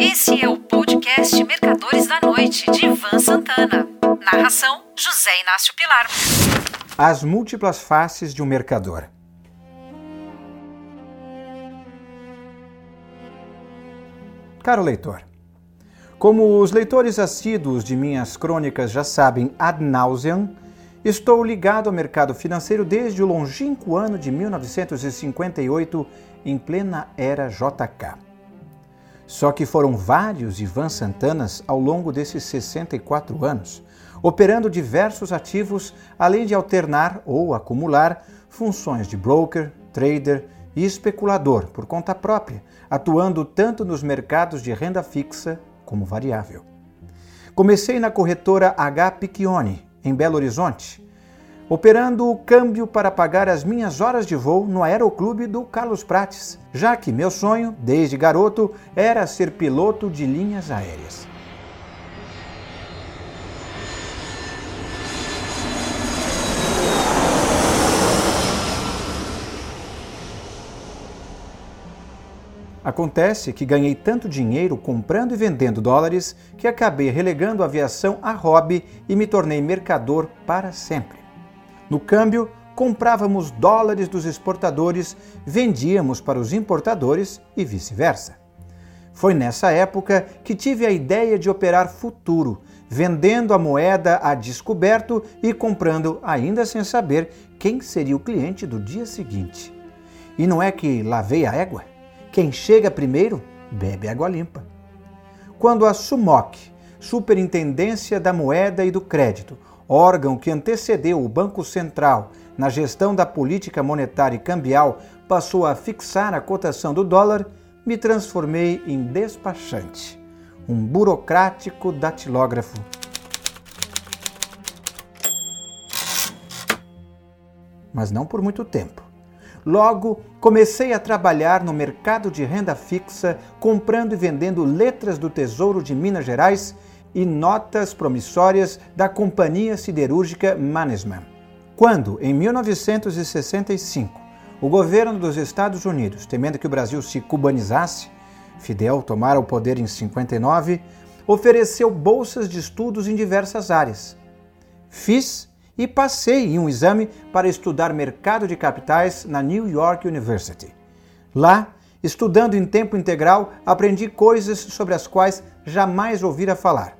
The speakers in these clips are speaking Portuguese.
Esse é o podcast Mercadores da Noite, de Ivan Santana. Narração: José Inácio Pilar. As múltiplas faces de um mercador. Caro leitor, como os leitores assíduos de minhas crônicas já sabem ad nauseam, estou ligado ao mercado financeiro desde o longínquo ano de 1958, em plena era JK. Só que foram vários Ivan Santanas ao longo desses 64 anos, operando diversos ativos, além de alternar ou acumular funções de broker, trader e especulador por conta própria, atuando tanto nos mercados de renda fixa como variável. Comecei na corretora H. Piccioni, em Belo Horizonte, operando o câmbio para pagar as minhas horas de voo no aeroclube do Carlos Prates, já que meu sonho, desde garoto, era ser piloto de linhas aéreas. Acontece que ganhei tanto dinheiro comprando e vendendo dólares que acabei relegando a aviação a hobby e me tornei mercador para sempre. No câmbio, comprávamos dólares dos exportadores, vendíamos para os importadores e vice-versa. Foi nessa época que tive a ideia de operar futuro, vendendo a moeda a descoberto e comprando ainda sem saber quem seria o cliente do dia seguinte. E não é que lavei a égua? Quem chega primeiro, bebe água limpa. Quando a SUMOC, Superintendência da Moeda e do Crédito, órgão que antecedeu o Banco Central na gestão da política monetária e cambial, passou a fixar a cotação do dólar, me transformei em despachante, um burocrático datilógrafo. Mas não por muito tempo. Logo, comecei a trabalhar no mercado de renda fixa, comprando e vendendo letras do Tesouro de Minas Gerais e notas promissórias da Companhia Siderúrgica Mannesmann. Quando, em 1965, o governo dos Estados Unidos, temendo que o Brasil se cubanizasse, Fidel tomara o poder em 59, ofereceu bolsas de estudos em diversas áreas. Fiz e passei em um exame para estudar mercado de capitais na New York University. Lá, estudando em tempo integral, aprendi coisas sobre as quais jamais ouvira falar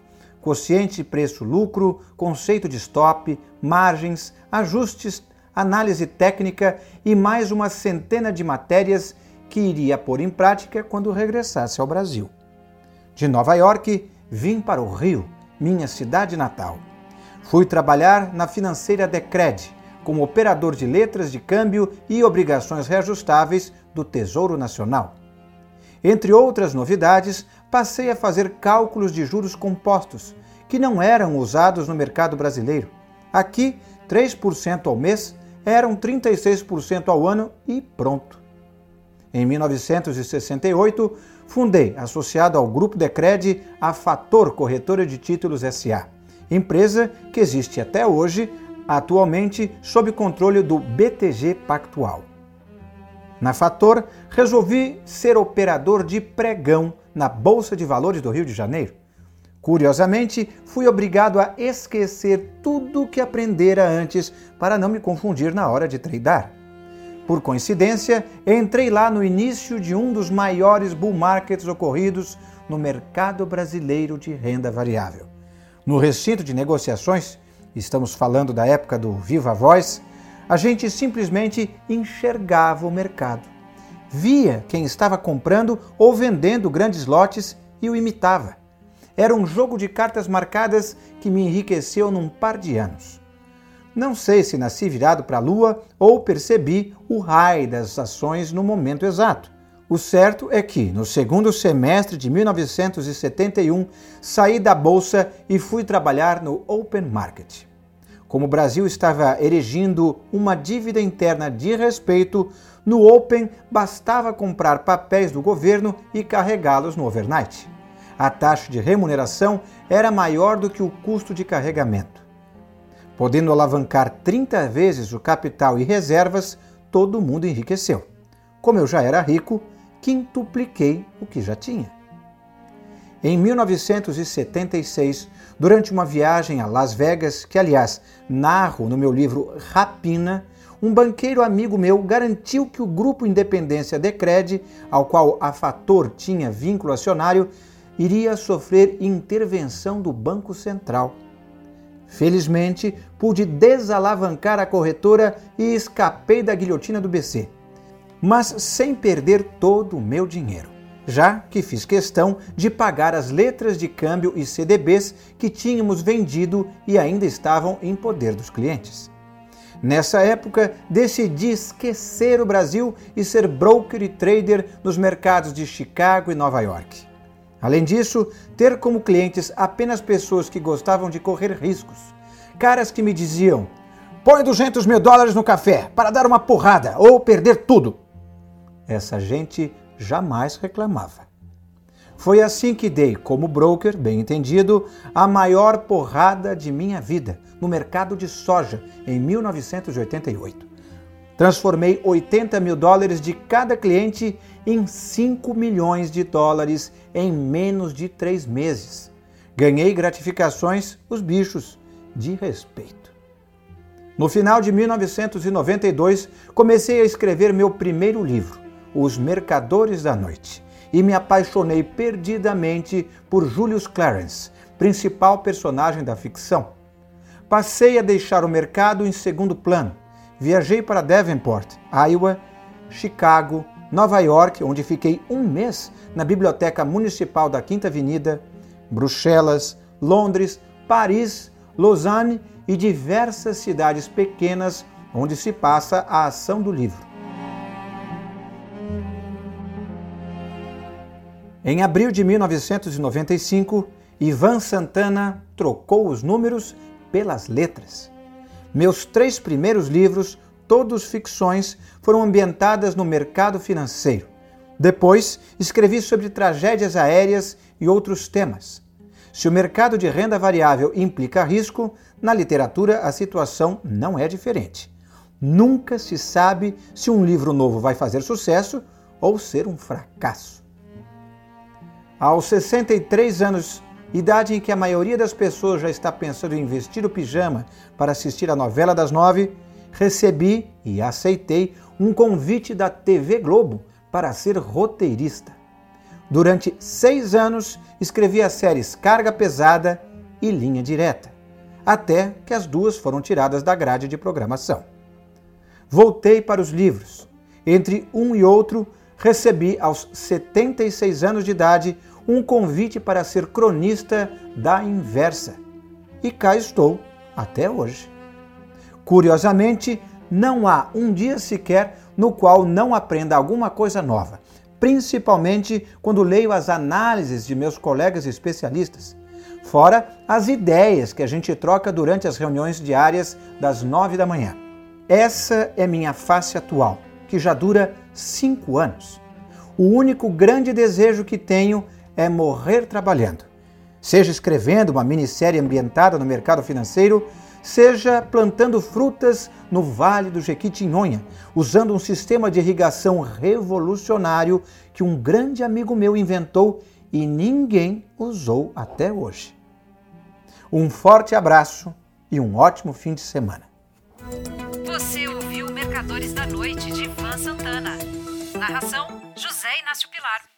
quociente preço-lucro, conceito de stop, margens, ajustes, análise técnica e mais uma centena de matérias que iria pôr em prática quando regressasse ao Brasil. De Nova York, vim para o Rio, minha cidade natal. Fui trabalhar na financeira Decred, como operador de letras de câmbio e obrigações reajustáveis do Tesouro Nacional. Entre outras novidades, passei a fazer cálculos de juros compostos, que não eram usados no mercado brasileiro. Aqui, 3% ao mês eram 36% ao ano e pronto. Em 1968, fundei, associado ao Grupo Decred, a Fator Corretora de Títulos SA, empresa que existe até hoje, atualmente sob controle do BTG Pactual. Na Fator, resolvi ser operador de pregão na Bolsa de Valores do Rio de Janeiro. Curiosamente, fui obrigado a esquecer tudo o que aprendera antes para não me confundir na hora de tradar. Por coincidência, entrei lá no início de um dos maiores bull markets ocorridos no mercado brasileiro de renda variável. No recinto de negociações, estamos falando da época do Viva Voz, a gente simplesmente enxergava o mercado. Via quem estava comprando ou vendendo grandes lotes e o imitava. Era um jogo de cartas marcadas que me enriqueceu num par de anos. Não sei se nasci virado para a lua ou percebi o raio das ações no momento exato. O certo é que, no segundo semestre de 1971, saí da bolsa e fui trabalhar no open market. Como o Brasil estava erigindo uma dívida interna de respeito, no Open bastava comprar papéis do governo e carregá-los no overnight. A taxa de remuneração era maior do que o custo de carregamento. Podendo alavancar 30 vezes o capital e reservas, todo mundo enriqueceu. Como eu já era rico, quintupliquei o que já tinha. Em 1976, durante uma viagem a Las Vegas, que aliás narro no meu livro Rapina, um banqueiro amigo meu garantiu que o grupo Independência Decred, ao qual a Fator tinha vínculo acionário, iria sofrer intervenção do Banco Central. Felizmente, pude desalavancar a corretora e escapei da guilhotina do BC, mas sem perder todo o meu dinheiro, já que fiz questão de pagar as letras de câmbio e CDBs que tínhamos vendido e ainda estavam em poder dos clientes. Nessa época, decidi esquecer o Brasil e ser broker e trader nos mercados de Chicago e Nova York. Além disso, ter como clientes apenas pessoas que gostavam de correr riscos. Caras que me diziam: põe 200 mil dólares no café para dar uma porrada ou perder tudo. Essa gente jamais reclamava. Foi assim que dei, como broker, bem entendido, a maior porrada de minha vida no mercado de soja em 1988. Transformei 80 mil dólares de cada cliente em 5 milhões de dólares em menos de três meses. Ganhei gratificações, os bichos, de respeito. No final de 1992, comecei a escrever meu primeiro livro, Os Mercadores da Noite, e me apaixonei perdidamente por Julius Clarence, principal personagem da ficção. Passei a deixar o mercado em segundo plano. Viajei para Davenport, Iowa, Chicago, Nova York, onde fiquei um mês na Biblioteca Municipal da Quinta Avenida, Bruxelas, Londres, Paris, Lausanne e diversas cidades pequenas onde se passa a ação do livro. Em abril de 1995, Ivan Santana trocou os números pelas letras. Meus três primeiros livros todos ficções, foram ambientadas no mercado financeiro. Depois, escrevi sobre tragédias aéreas e outros temas. Se o mercado de renda variável implica risco, na literatura a situação não é diferente. Nunca se sabe se um livro novo vai fazer sucesso ou ser um fracasso. Aos 63 anos, idade em que a maioria das pessoas já está pensando em vestir o pijama para assistir a novela das nove, recebi e aceitei um convite da TV Globo para ser roteirista. Durante seis anos, escrevi as séries Carga Pesada e Linha Direta, até que as duas foram tiradas da grade de programação. Voltei para os livros. Entre um e outro, recebi aos 76 anos de idade um convite para ser cronista da Inversa. E cá estou até hoje. Curiosamente, não há um dia sequer no qual não aprenda alguma coisa nova, principalmente quando leio as análises de meus colegas especialistas, fora as ideias que a gente troca durante as reuniões diárias das nove da manhã. Essa é minha face atual, que já dura cinco anos. O único grande desejo que tenho é morrer trabalhando, seja escrevendo uma minissérie ambientada no mercado financeiro seja plantando frutas no Vale do Jequitinhonha, usando um sistema de irrigação revolucionário que um grande amigo meu inventou e ninguém usou até hoje. Um forte abraço e um ótimo fim de semana. Você ouviu Mercadores da Noite Santana. Narração: José Inácio Pilar.